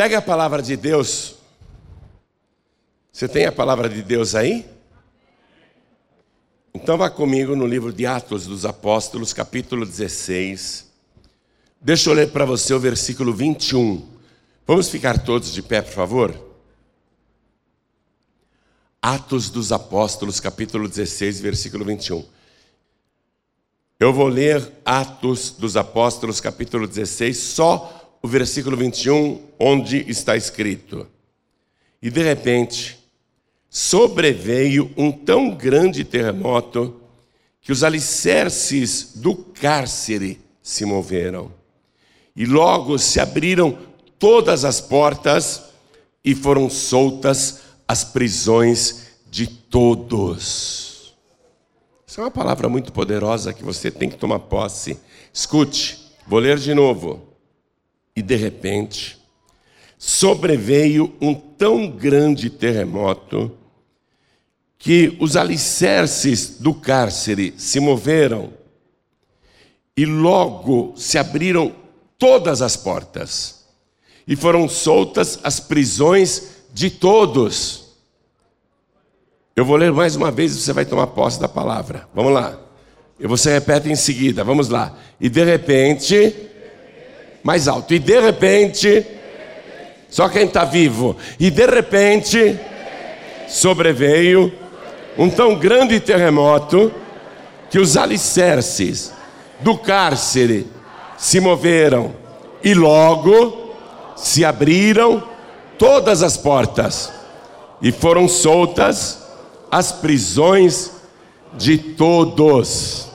Pega a palavra de Deus. Você tem a palavra de Deus aí? Então vá comigo no livro de Atos dos Apóstolos, capítulo 16. Deixa eu ler para você o versículo 21. Vamos ficar todos de pé, por favor? Atos dos Apóstolos, capítulo 16, versículo 21. Eu vou ler Atos dos Apóstolos, capítulo 16, só o versículo 21, onde está escrito: E de repente sobreveio um tão grande terremoto que os alicerces do cárcere se moveram. E logo se abriram todas as portas e foram soltas as prisões de todos. Isso é uma palavra muito poderosa que você tem que tomar posse. Escute, vou ler de novo. E de repente, sobreveio um tão grande terremoto que os alicerces do cárcere se moveram e logo se abriram todas as portas e foram soltas as prisões de todos. Eu vou ler mais uma vez e você vai tomar posse da palavra. Vamos lá. E você repete em seguida. Vamos lá. E de repente, mais alto. E de repente, só quem está vivo. E de repente, sobreveio um tão grande terremoto que os alicerces do cárcere se moveram e logo se abriram todas as portas e foram soltas as prisões de todos.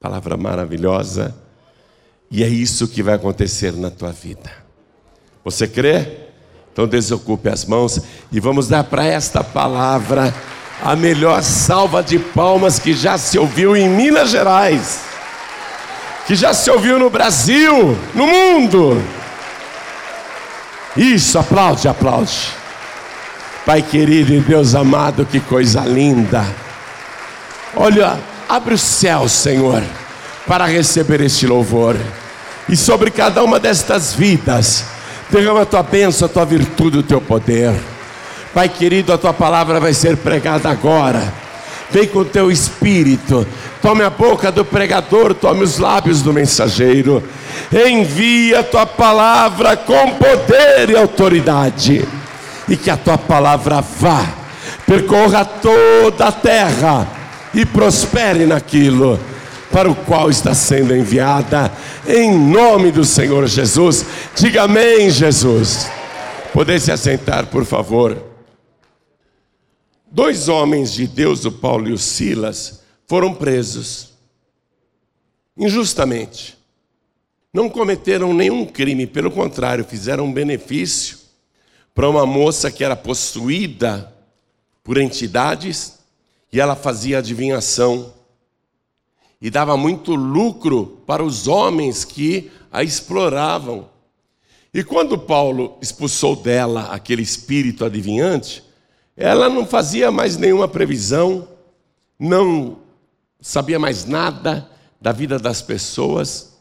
Palavra maravilhosa. E é isso que vai acontecer na tua vida. Você crê? Então desocupe as mãos e vamos dar para esta palavra a melhor salva de palmas que já se ouviu em Minas Gerais, que já se ouviu no Brasil, no mundo. Isso, aplaude, aplaude. Pai querido e Deus amado, que coisa linda. Olha, abre o céu, Senhor, para receber este louvor. E sobre cada uma destas vidas, derrama a tua bênção, a tua virtude, o teu poder. Pai querido, a tua palavra vai ser pregada agora. Vem com o teu espírito. Tome a boca do pregador, tome os lábios do mensageiro. Envia a tua palavra com poder e autoridade e que a tua palavra vá, percorra toda a terra e prospere naquilo para o qual está sendo enviada, em nome do Senhor Jesus. Diga amém, Jesus. Poder se assentar, por favor. Dois homens de Deus, o Paulo e o Silas, foram presos injustamente. Não cometeram nenhum crime, pelo contrário, fizeram um benefício para uma moça que era possuída por entidades e ela fazia adivinhação e dava muito lucro para os homens que a exploravam. E quando Paulo expulsou dela aquele espírito adivinhante, ela não fazia mais nenhuma previsão, não sabia mais nada da vida das pessoas.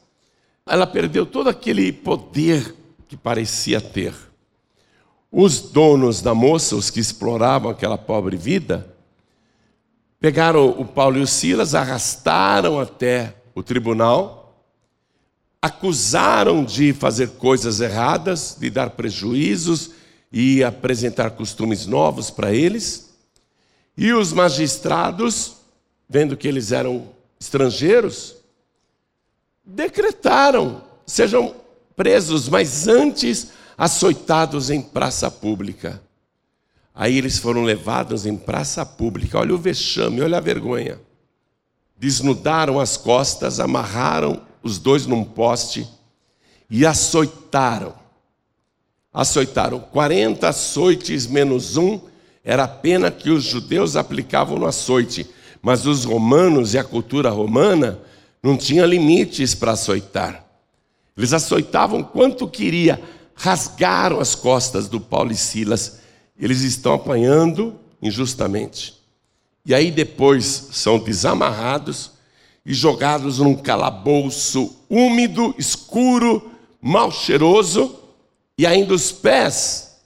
Ela perdeu todo aquele poder que parecia ter. Os donos da moça, os que exploravam aquela pobre vida, pegaram o Paulo e o Silas, arrastaram até o tribunal, acusaram de fazer coisas erradas, de dar prejuízos e apresentar costumes novos para eles. E os magistrados, vendo que eles eram estrangeiros, decretaram: sejam presos, mas antes açoitados em praça pública. Aí eles foram levados em praça pública. Olha o vexame, olha a vergonha. Desnudaram as costas, amarraram os dois num poste e açoitaram. Açoitaram 40 açoites menos um, era a pena que os judeus aplicavam no açoite. Mas os romanos e a cultura romana não tinha limites para açoitar. Eles açoitavam quanto queria, rasgaram as costas do Paulo e Silas. Eles estão apanhando injustamente. E aí depois são desamarrados e jogados num calabouço úmido, escuro, mal cheiroso, e ainda os pés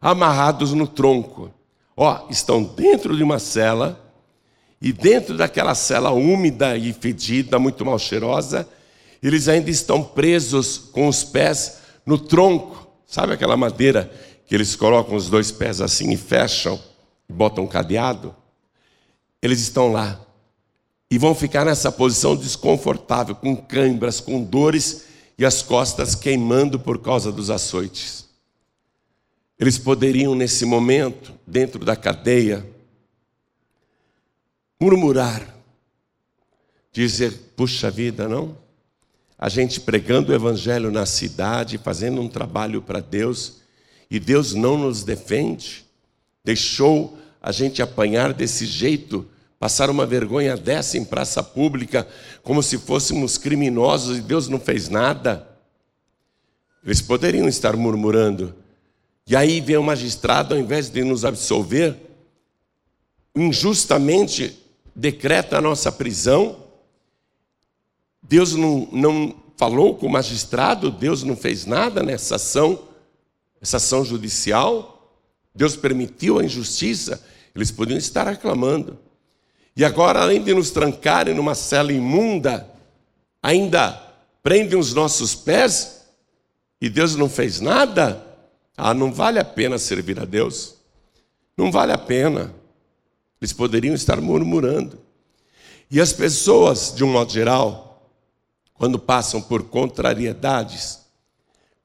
amarrados no tronco. Ó, estão dentro de uma cela, e dentro daquela cela úmida e fedida, muito mal cheirosa, eles ainda estão presos com os pés no tronco. Sabe aquela madeira que eles colocam os dois pés assim e fecham e botam um cadeado? Eles estão lá e vão ficar nessa posição desconfortável, com câimbras, com dores e as costas queimando por causa dos açoites. Eles poderiam, nesse momento, dentro da cadeia, murmurar, dizer: puxa vida, não? A gente pregando o evangelho na cidade, fazendo um trabalho para Deus, e Deus não nos defende, deixou a gente apanhar desse jeito passar uma vergonha dessa em praça pública, como se fôssemos criminosos e Deus não fez nada. Eles poderiam estar murmurando. E aí vem o magistrado, ao invés de nos absolver, injustamente decreta a nossa prisão. Deus não, não falou com o magistrado, Deus não fez nada nessa ação, essa ação judicial. Deus permitiu a injustiça, eles podiam estar reclamando. E agora, além de nos trancarem numa cela imunda, ainda prendem os nossos pés e Deus não fez nada? Ah, não vale a pena servir a Deus. Não vale a pena. Eles poderiam estar murmurando. E as pessoas, de um modo geral, quando passam por contrariedades,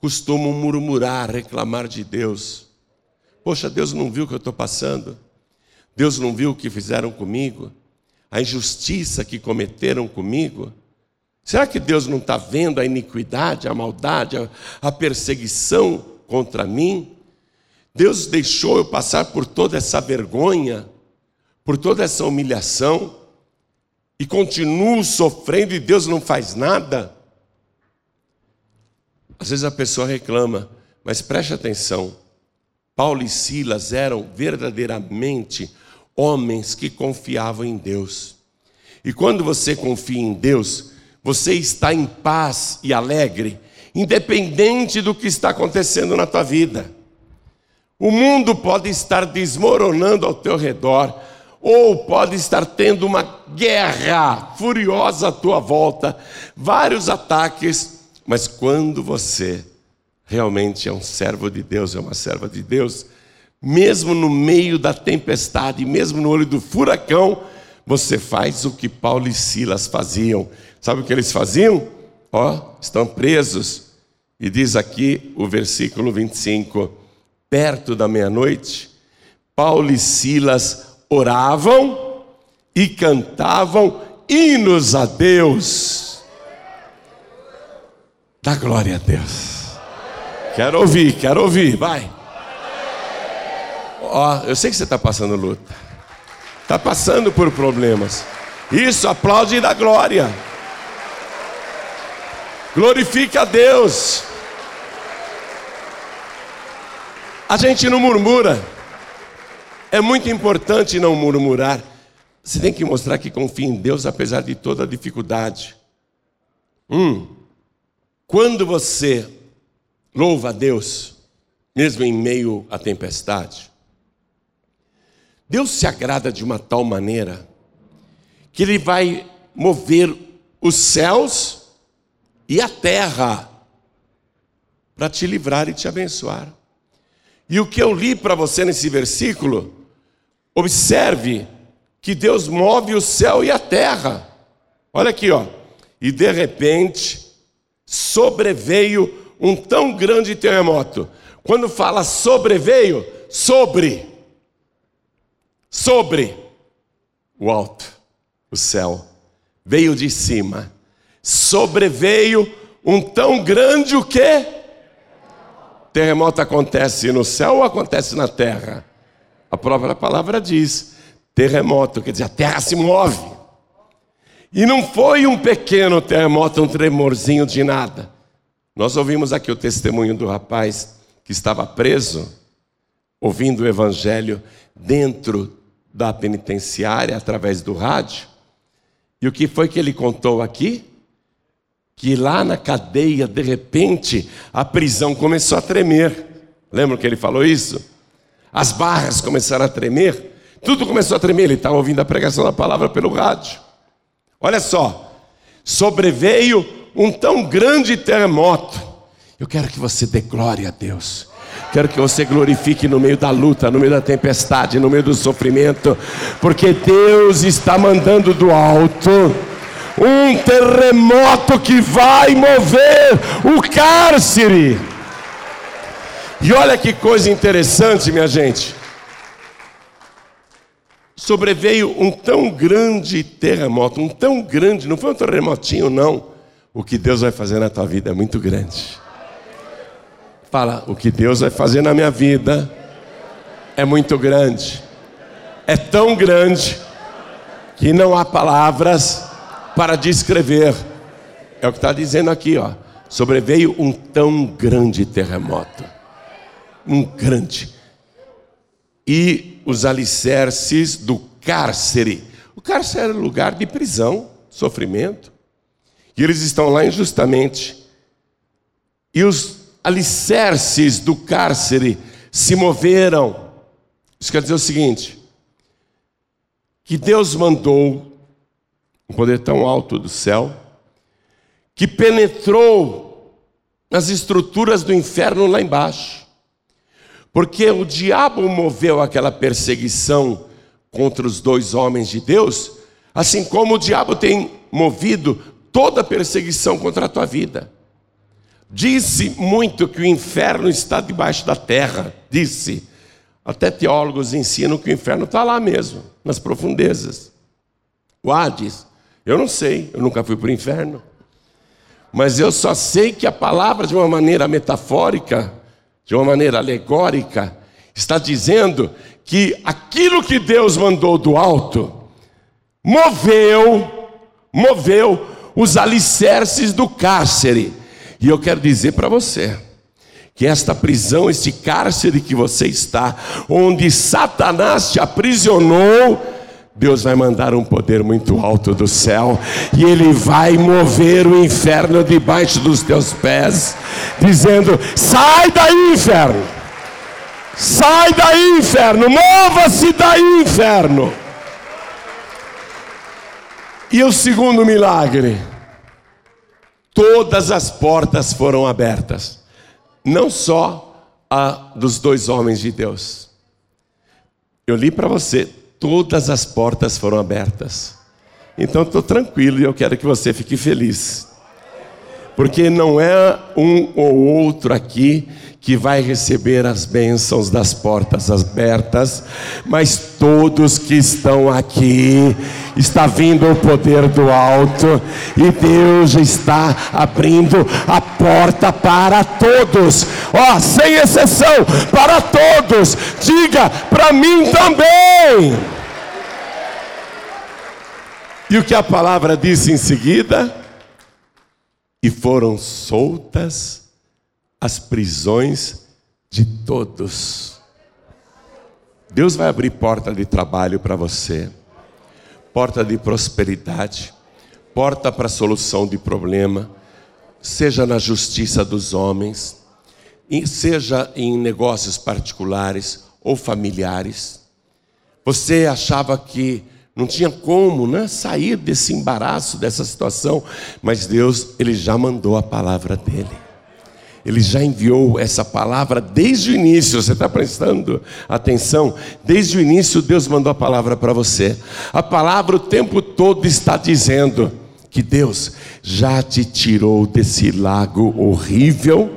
costumam murmurar, reclamar de Deus. Poxa, Deus não viu o que eu estou passando. Deus não viu o que fizeram comigo a injustiça que cometeram comigo? Será que Deus não está vendo a iniquidade, a maldade, a, perseguição contra mim? Deus deixou eu passar por toda essa vergonha, por toda essa humilhação, e continuo sofrendo e Deus não faz nada? Às vezes a pessoa reclama, mas preste atenção: Paulo e Silas eram verdadeiramente homens que confiavam em Deus. E quando você confia em Deus, você está em paz e alegre, independente do que está acontecendo na tua vida. O mundo pode estar desmoronando ao teu redor, ou pode estar tendo uma guerra furiosa à tua volta, vários ataques, mas quando você realmente é um servo de Deus, é uma serva de Deus, mesmo no meio da tempestade, mesmo no olho do furacão, você faz o que Paulo e Silas faziam. Sabe o que eles faziam? Ó, estão presos. E diz aqui o versículo 25: perto da meia-noite, Paulo e Silas oravam e cantavam hinos a Deus. Dá glória a Deus. Quero ouvir, quero ouvir, vai. Ó, eu sei que você está passando luta. Está passando por problemas. Isso, aplaude e dá glória. Glorifica a Deus. A gente não murmura. É muito importante não murmurar. Você tem que mostrar que confia em Deus apesar de toda a dificuldade. Hum. Quando você louva a Deus, mesmo em meio à tempestade, Deus se agrada de uma tal maneira que Ele vai mover os céus e a terra para te livrar e te abençoar. E o que eu li para você nesse versículo, observe que Deus move o céu e a terra. Olha aqui, ó. E de repente sobreveio um tão grande terremoto. Quando fala sobreveio, sobre sobre o alto, o céu, veio de cima, sobreveio um tão grande o quê? Terremoto acontece no céu ou acontece na terra? A própria palavra diz: terremoto, quer dizer, a terra se move. E não foi um pequeno terremoto, um tremorzinho de nada. Nós ouvimos aqui o testemunho do rapaz que estava preso, ouvindo o evangelho dentro da penitenciária através do rádio. E o que foi que ele contou aqui? que lá na cadeia, de repente, a prisão começou a tremer. Lembra que ele falou isso? As barras começaram a tremer, tudo começou a tremer. Ele estava ouvindo a pregação da palavra pelo rádio. Olha só, sobreveio um tão grande terremoto. Eu quero que você dê glória a Deus. Quero que você glorifique no meio da luta, no meio da tempestade, no meio do sofrimento, porque Deus está mandando do alto um terremoto que vai mover o cárcere. E olha que coisa interessante, minha gente. Sobreveio um tão grande terremoto, um tão grande, não foi um terremotinho, não. O que Deus vai fazer na tua vida é muito grande. Fala, o que Deus vai fazer na minha vida é muito grande. É tão grande que não há palavras para descrever. É o que está dizendo aqui, ó. Sobreveio um tão grande terremoto. Um grande. E os alicerces do cárcere. O cárcere era lugar de prisão, sofrimento. E eles estão lá injustamente. E os alicerces do cárcere se moveram. Isso quer dizer o seguinte: que Deus mandou um poder tão alto do céu, que penetrou nas estruturas do inferno lá embaixo, porque o diabo moveu aquela perseguição contra os dois homens de Deus, assim como o diabo tem movido toda perseguição contra a tua vida. Disse muito que o inferno está debaixo da terra. Disse. Até teólogos ensinam que o inferno está lá mesmo, nas profundezas. O Hades, eu não sei, eu nunca fui para o inferno. Mas eu só sei que a palavra, de uma maneira metafórica, de uma maneira alegórica, está dizendo que aquilo que Deus mandou do alto moveu, moveu os alicerces do cárcere. E eu quero dizer para você que esta prisão, este cárcere que você está, onde Satanás te aprisionou, Deus vai mandar um poder muito alto do céu e ele vai mover o inferno debaixo dos teus pés, dizendo: sai daí, inferno! Sai daí, inferno! Mova-se daí, inferno! E o segundo milagre todas as portas foram abertas, não só a dos dois homens de Deus. Eu li para você, todas as portas foram abertas. Então estou tranquilo e eu quero que você fique feliz. Porque não é um ou outro aqui que vai receber as bênçãos das portas abertas, mas todos que estão aqui, está vindo o poder do alto, e Deus está abrindo a porta para todos, ó, oh, sem exceção, para todos, diga para mim também. E o que a palavra disse em seguida? E foram soltas as prisões de todos. Deus vai abrir porta de trabalho para você, porta de prosperidade, porta para solução de problema, seja na justiça dos homens, seja em negócios particulares ou familiares. Você achava que não tinha como né, sair desse embaraço, dessa situação, mas Deus, Ele já mandou a palavra dEle. Ele já enviou essa palavra desde o início, você está prestando atenção? Desde o início, Deus mandou a palavra para você. A palavra o tempo todo está dizendo que Deus já te tirou desse lago horrível,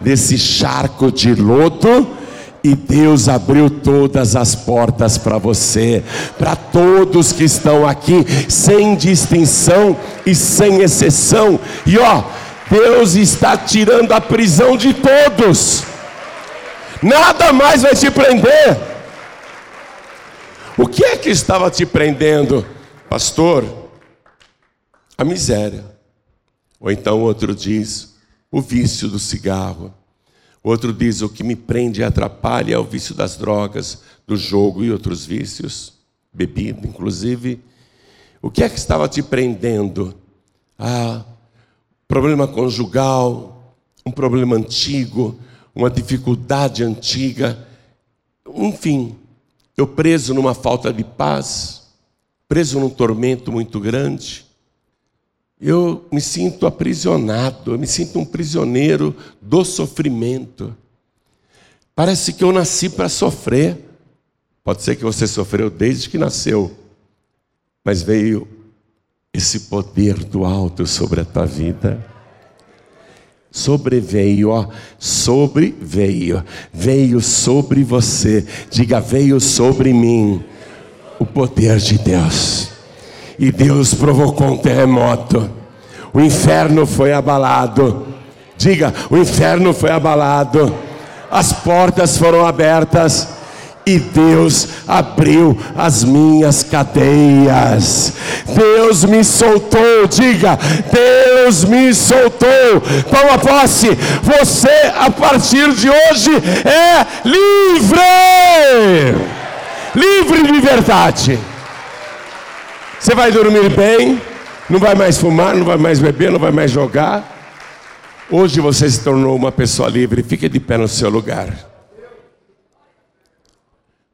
desse charco de lodo. E Deus abriu todas as portas para você, para todos que estão aqui, sem distinção e sem exceção. E ó, Deus está tirando a prisão de todos. Nada mais vai te prender. O que é que estava te prendendo, pastor? A miséria. Ou então outro diz, o vício do cigarro. Outro diz, o que me prende e atrapalha é o vício das drogas, do jogo e outros vícios, bebida inclusive. O que é que estava te prendendo? Ah, problema conjugal, um problema antigo, uma dificuldade antiga, enfim, eu preso numa falta de paz, preso num tormento muito grande. Eu me sinto aprisionado, eu me sinto um prisioneiro do sofrimento. Parece que eu nasci para sofrer. Pode ser que você sofreu desde que nasceu, mas veio esse poder do alto sobre a tua vida. Sobreveio, ó, sobreveio, veio sobre você. Diga, veio sobre mim o poder de Deus. E Deus provocou um terremoto. O inferno foi abalado. Diga, o inferno foi abalado. As portas foram abertas e Deus abriu as minhas cadeias. Deus me soltou, diga, Deus me soltou. Toma posse, você a partir de hoje é livre. Livre de verdade. Você vai dormir bem, não vai mais fumar, não vai mais beber, não vai mais jogar. Hoje você se tornou uma pessoa livre. Fique de pé no seu lugar.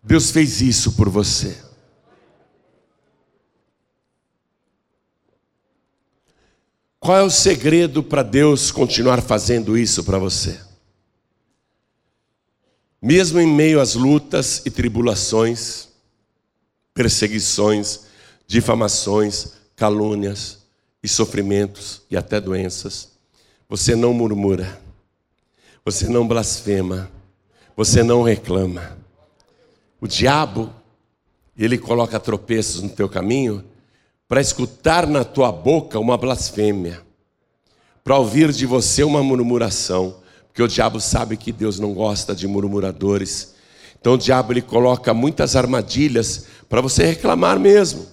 Deus fez isso por você. Qual é o segredo para Deus continuar fazendo isso para você? Mesmo em meio às lutas e tribulações, perseguições, difamações, calúnias e sofrimentos e até doenças, você não murmura, você não blasfema, você não reclama o diabo, ele coloca tropeços no teu caminho para escutar na tua boca uma blasfêmia, para ouvir de você uma murmuração, porque o diabo sabe que Deus não gosta de murmuradores. Então o diabo ele coloca muitas armadilhas para você reclamar mesmo.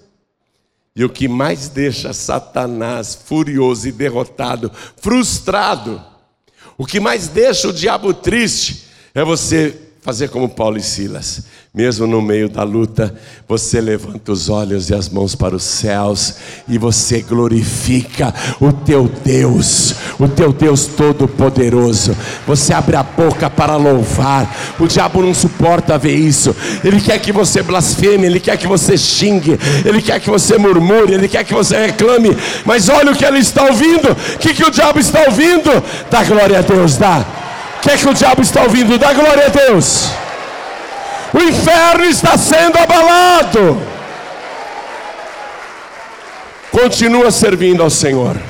E o que mais deixa Satanás furioso e derrotado, frustrado, o que mais deixa o diabo triste é você fazer como Paulo e Silas. Mesmo no meio da luta, você levanta os olhos e as mãos para os céus e você glorifica o teu Deus, o teu Deus todo-poderoso. Você abre a boca para louvar. O diabo não suporta ver isso. Ele quer que você blasfeme, ele quer que você xingue, ele quer que você murmure, ele quer que você reclame. Mas olha o que ele está ouvindo. O que, que o diabo está ouvindo? Dá glória a Deus, dá. Que, que o diabo está ouvindo? Dá glória a Deus. O inferno está sendo abalado. Continua servindo ao Senhor.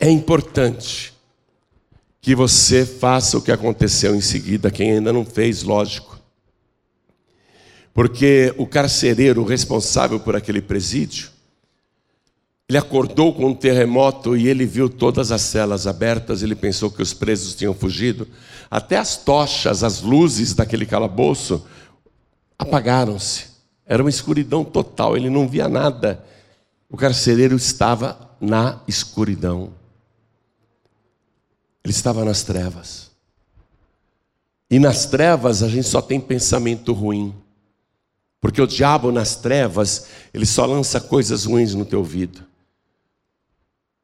É importante que você faça o que aconteceu em seguida, quem ainda não fez, lógico. Porque o carcereiro responsável por aquele presídio, ele acordou com um terremoto e ele viu todas as celas abertas, ele pensou que os presos tinham fugido. Até as tochas, as luzes daquele calabouço apagaram-se. Era uma escuridão total, ele não via nada. O carcereiro estava na escuridão. Ele estava nas trevas. E nas trevas a gente só tem pensamento ruim. Porque o diabo nas trevas, ele só lança coisas ruins no teu ouvido.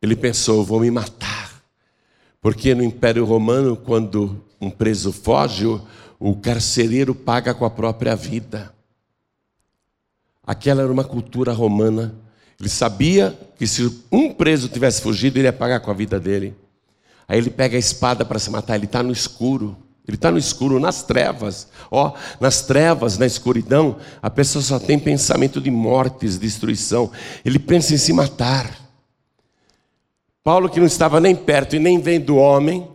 Ele pensou: vou me matar. Porque no Império Romano, quando um preso foge, o carcereiro paga com a própria vida. Aquela era uma cultura romana. Ele sabia que se um preso tivesse fugido, ele ia pagar com a vida dele. Aí ele pega a espada para se matar, ele está no escuro. Ele está no escuro, nas trevas. Ó, oh, nas trevas, na escuridão, a pessoa só tem pensamento de mortes, destruição. Ele pensa em se matar. Paulo, que não estava nem perto e nem vendo o homem,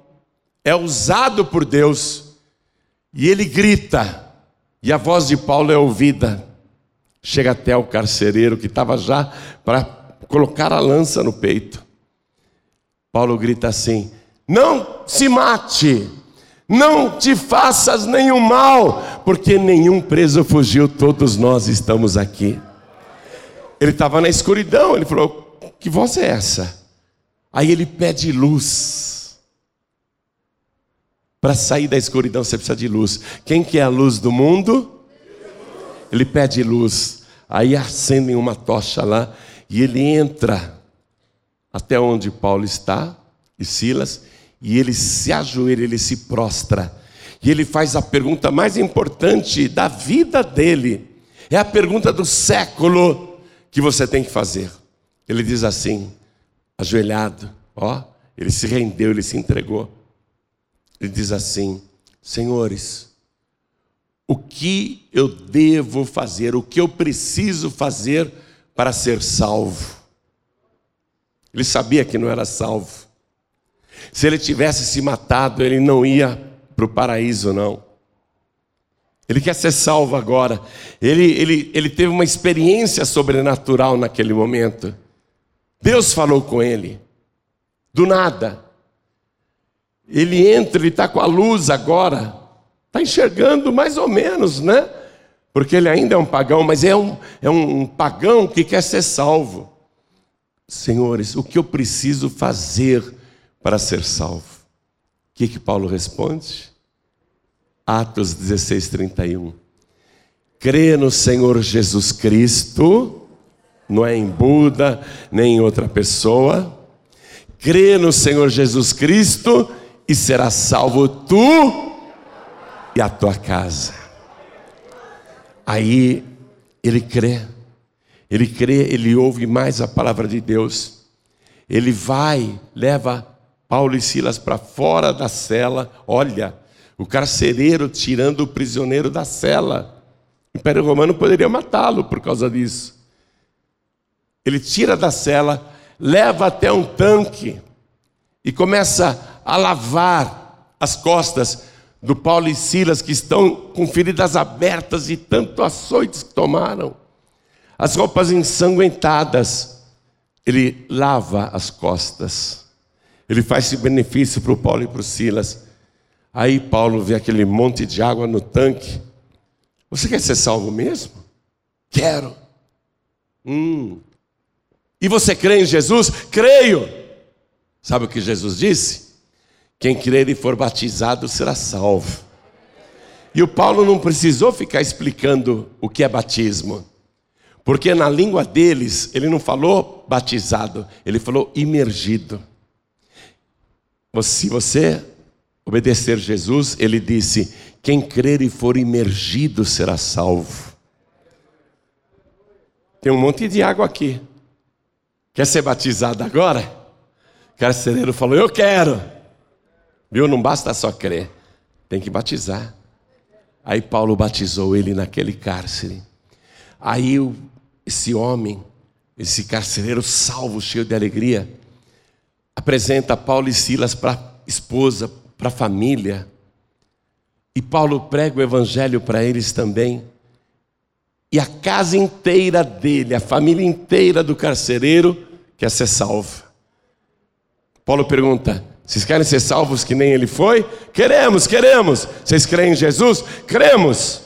é usado por Deus e ele grita, e a voz de Paulo é ouvida. Chega até o carcereiro que estava já para colocar a lança no peito. Paulo grita assim: Não se mate, não te faças nenhum mal, porque nenhum preso fugiu, todos nós estamos aqui. Ele estava na escuridão, ele falou: Que voz é essa? Aí ele pede luz. Para sair da escuridão você precisa de luz. Quem que é a luz do mundo? Ele pede luz. Aí acendem uma tocha lá e ele entra até onde Paulo está e Silas, e ele se ajoelha, ele se prostra. E ele faz a pergunta mais importante da vida dele. É a pergunta do século que você tem que fazer. Ele diz assim, ajoelhado, ó, ele se rendeu, ele se entregou. Ele diz assim: Senhores, o que eu devo fazer, o que eu preciso fazer para ser salvo? Ele sabia que não era salvo. Se ele tivesse se matado, ele não ia para o paraíso, não. Ele quer ser salvo agora. Ele, ele, ele teve uma experiência sobrenatural naquele momento. Deus falou com ele, do nada. Ele entra, ele está com a luz agora, está enxergando mais ou menos, né? Porque ele ainda é um pagão, mas é um, é um pagão que quer ser salvo. Senhores, o que eu preciso fazer para ser salvo? O que, que Paulo responde? Atos 16, 31. Crê no Senhor Jesus Cristo, não é em Buda, nem em outra pessoa. Crê no Senhor Jesus Cristo e será salvo tu e a tua casa. Aí ele crê, ele crê, ele ouve mais a palavra de Deus. Ele vai, leva Paulo e Silas para fora da cela. Olha, o carcereiro tirando o prisioneiro da cela. O Império Romano poderia matá-lo por causa disso. Ele tira da cela, leva até um tanque e começa a lavar as costas do Paulo e Silas, que estão com feridas abertas e tanto açoites que tomaram, as roupas ensanguentadas. Ele lava as costas, ele faz esse benefício para o Paulo e para o Silas. Aí Paulo vê aquele monte de água no tanque. Você quer ser salvo mesmo? Quero. Hum. E você crê em Jesus? Creio. Sabe o que Jesus disse? Quem crer e for batizado será salvo. E o Paulo não precisou ficar explicando o que é batismo. Porque na língua deles, ele não falou batizado, ele falou imergido. Se você obedecer Jesus, ele disse: quem crer e for imergido será salvo. Tem um monte de água aqui. Quer ser batizado agora? O carcereiro falou: Eu quero. Viu? Não basta só crer, tem que batizar. Aí Paulo batizou ele naquele cárcere. Aí esse homem, esse carcereiro salvo, cheio de alegria, apresenta Paulo e Silas para a esposa, para a família. E Paulo prega o evangelho para eles também. E a casa inteira dele, a família inteira do carcereiro, quer ser salva. Paulo pergunta: vocês querem ser salvos que nem ele foi? Queremos, queremos. Vocês creem em Jesus? Cremos.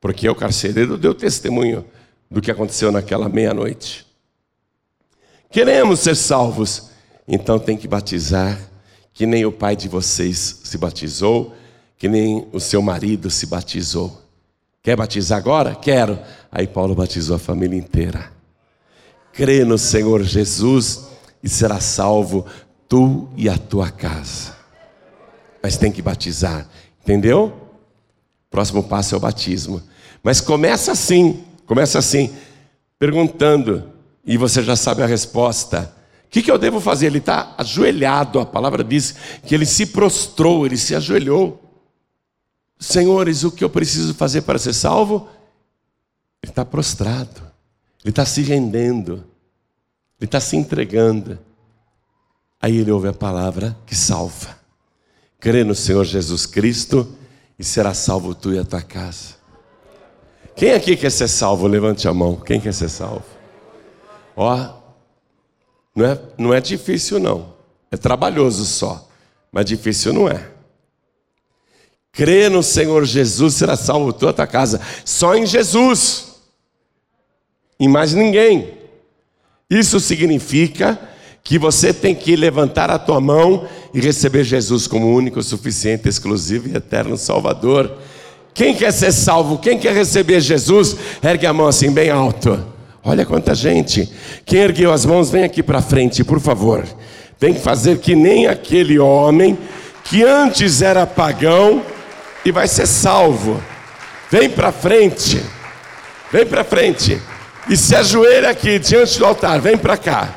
Porque o carcereiro deu testemunho do que aconteceu naquela meia-noite. Queremos ser salvos, então tem que batizar que nem o pai de vocês se batizou, que nem o seu marido se batizou. Quer batizar agora? Quero. Aí Paulo batizou a família inteira. Crê no Senhor Jesus e será salvo tu e a tua casa. Mas tem que batizar, entendeu? Próximo passo é o batismo. Mas começa assim, começa assim, perguntando, e você já sabe a resposta que, que eu devo fazer? Ele está ajoelhado, a palavra diz que ele se prostrou, ele se ajoelhou. Senhores, o que eu preciso fazer para ser salvo? Ele está prostrado, ele está se rendendo, ele está se entregando. Aí ele ouve a palavra que salva. Crê no Senhor Jesus Cristo e será salvo tu e a tua casa. Quem aqui quer ser salvo? Levante a mão. Quem quer ser salvo? Ó, não é, não é difícil, não. É trabalhoso só. Mas difícil não é. Crê no Senhor Jesus, será salvo toda a tua casa. Só em Jesus. Em mais ninguém. Isso significa que você tem que levantar a tua mão e receber Jesus como único, suficiente, exclusivo e eterno Salvador. Quem quer ser salvo? Quem quer receber Jesus? Ergue a mão assim bem alto. Olha quanta gente. Quem ergueu as mãos, vem aqui para frente, por favor. Tem que fazer que nem aquele homem que antes era pagão e vai ser salvo. Vem para frente. Vem para frente. E se ajoelha aqui diante do altar. Vem para cá.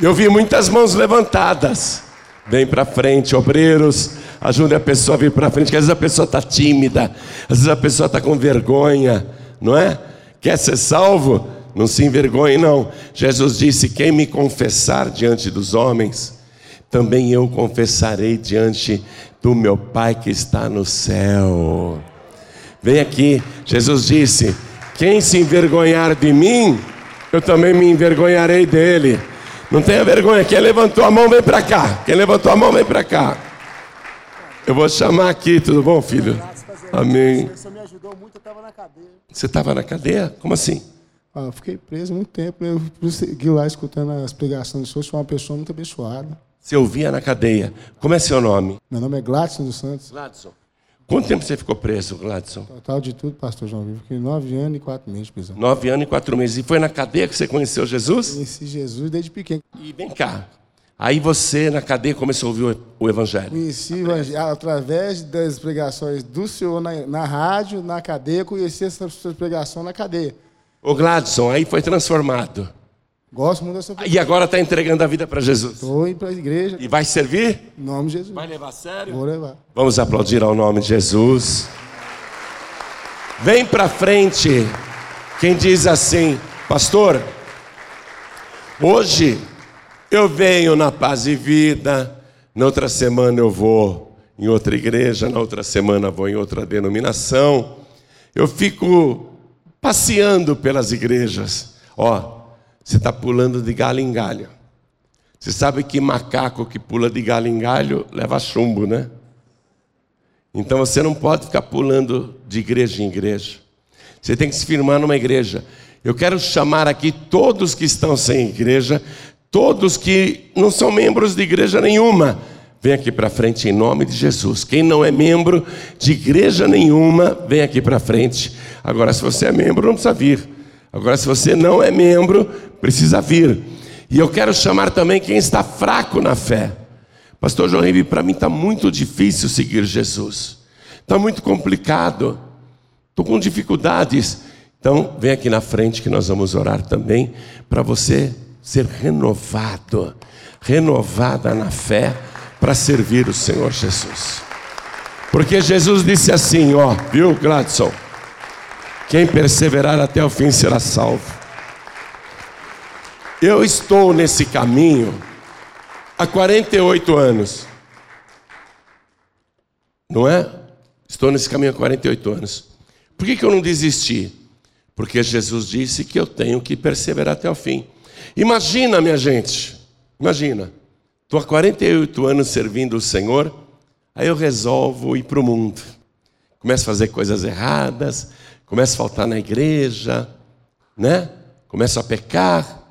Eu vi muitas mãos levantadas. Vem para frente, obreiros. Ajude a pessoa a vir para frente, que às vezes a pessoa está tímida, às vezes a pessoa está com vergonha, não é? Quer ser salvo? Não se envergonhe, não. Jesus disse: Quem me confessar diante dos homens, também eu confessarei diante do meu Pai que está no céu. Vem aqui, Jesus disse: Quem se envergonhar de mim, eu também me envergonharei dele. Não tenha vergonha. Quem levantou a mão, vem para cá. Quem levantou a mão, vem para cá. Eu vou chamar aqui, tudo bom, filho? Amém. Você me ajudou muito, eu estava na cadeia. Você estava na cadeia? Como assim? Ah, eu fiquei preso muito tempo. Né? Eu segui lá escutando as pregações de Sou uma pessoa muito abençoada. Você ouvia na cadeia. Como é seu nome? Meu nome é Gladson dos Santos. Gladson. Quanto tempo você ficou preso, Gladson? Total de tudo, pastor João Vivo. Fiquei nove anos e quatro meses prisão. Nove anos e quatro meses. E foi na cadeia que você conheceu Jesus? Conheci Jesus desde pequeno. E vem cá. Aí você, na cadeia, começou a ouvir o Evangelho. Conheci o Evangelho através das pregações do Senhor na, na rádio, na cadeia, conheci essas pregações na cadeia. O Gladson, aí foi transformado. Gosto muito dessa E agora está entregando a vida para Jesus. Estou indo para a igreja. E vai servir? Em nome de Jesus. Vai levar a sério? Vou levar. Vamos aplaudir ao nome de Jesus. Vem para frente quem diz assim, pastor, hoje eu venho na paz e vida, na outra semana eu vou em outra igreja, na outra semana vou em outra denominação. Eu fico passeando pelas igrejas. Ó, você está pulando de galho em galho. Você sabe que macaco que pula de galho em galho leva chumbo, né? Então você não pode ficar pulando de igreja em igreja. Você tem que se firmar numa igreja. Eu quero chamar aqui todos que estão sem igreja Todos que não são membros de igreja nenhuma, vem aqui para frente em nome de Jesus. Quem não é membro de igreja nenhuma, vem aqui para frente. Agora, se você é membro, não precisa vir. Agora, se você não é membro, precisa vir. E eu quero chamar também quem está fraco na fé. Pastor João Ribeiro, para mim está muito difícil seguir Jesus. Está muito complicado. Estou com dificuldades. Então, vem aqui na frente que nós vamos orar também para você ser renovado, renovada na fé para servir o Senhor Jesus. Porque Jesus disse assim, ó, viu, Gladson? Quem perseverar até o fim será salvo. Eu estou nesse caminho há 48 anos. Não é? Estou nesse caminho há 48 anos. Por que, que eu não desisti? Porque Jesus disse que eu tenho que perseverar até o fim. Imagina, minha gente, imagina, estou há 48 anos servindo o Senhor, aí eu resolvo ir para o mundo. Começo a fazer coisas erradas, começo a faltar na igreja, né? Começo a pecar.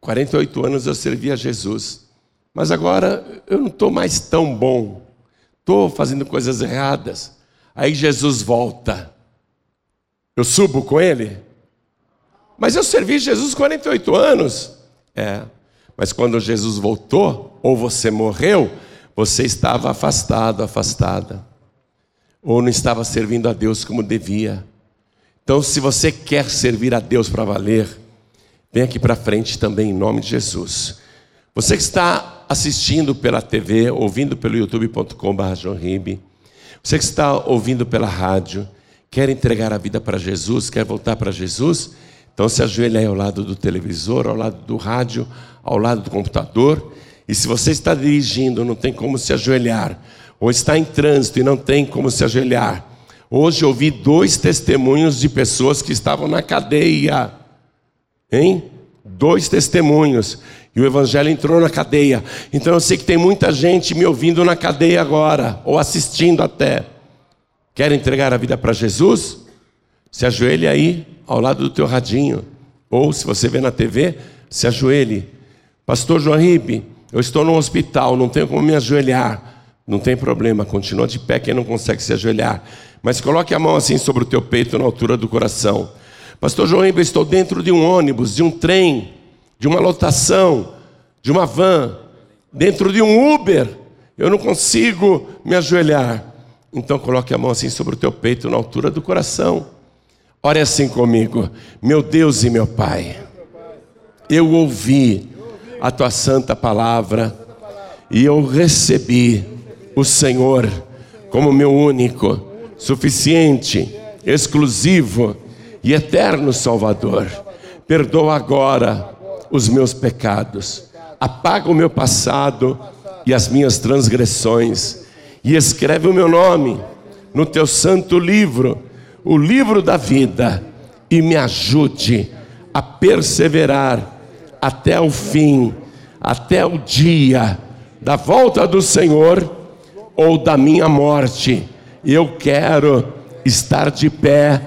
48 anos eu servi a Jesus, mas agora eu não estou mais tão bom, estou fazendo coisas erradas. Aí Jesus volta, eu subo com ele? Mas eu servi Jesus 48 anos. É. Mas quando Jesus voltou, ou você morreu, você estava afastado, afastada. Ou não estava servindo a Deus como devia. Então, se você quer servir a Deus para valer, vem aqui para frente também em nome de Jesus. Você que está assistindo pela TV, ouvindo pelo youtube.com.br, você que está ouvindo pela rádio, quer entregar a vida para Jesus, quer voltar para Jesus, então se ajoelha aí ao lado do televisor, ao lado do rádio, ao lado do computador. E se você está dirigindo, não tem como se ajoelhar, ou está em trânsito e não tem como se ajoelhar. Hoje ouvi dois testemunhos de pessoas que estavam na cadeia. Hein? Dois testemunhos. E o evangelho entrou na cadeia. Então eu sei que tem muita gente me ouvindo na cadeia agora, ou assistindo até. Quer entregar a vida para Jesus? Se ajoelhe aí, ao lado do teu radinho. Ou, se você vê na TV, se ajoelhe. Pastor João Ribe, eu estou no hospital, não tenho como me ajoelhar. Não tem problema, continua de pé quem não consegue se ajoelhar. Mas coloque a mão assim sobre o teu peito, na altura do coração. Pastor João, eu estou dentro de um ônibus, de um trem, de uma lotação, de uma van, dentro de um Uber. Eu não consigo me ajoelhar. Então coloque a mão assim sobre o teu peito, na altura do coração. Ore assim comigo. Meu Deus e meu Pai, eu ouvi a tua santa palavra e eu recebi o Senhor como meu único, suficiente, exclusivo e eterno Salvador. Perdoa agora os meus pecados, apaga o meu passado e as minhas transgressões, e escreve o meu nome no teu santo livro, o livro da vida, e me ajude a perseverar até o fim, até o dia da volta do Senhor ou da minha morte. Eu quero estar de pé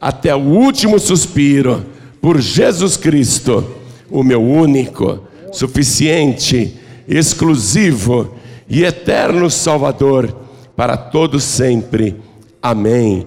até o último suspiro por Jesus Cristo, o meu único, suficiente, exclusivo e eterno Salvador para todos sempre. Amém.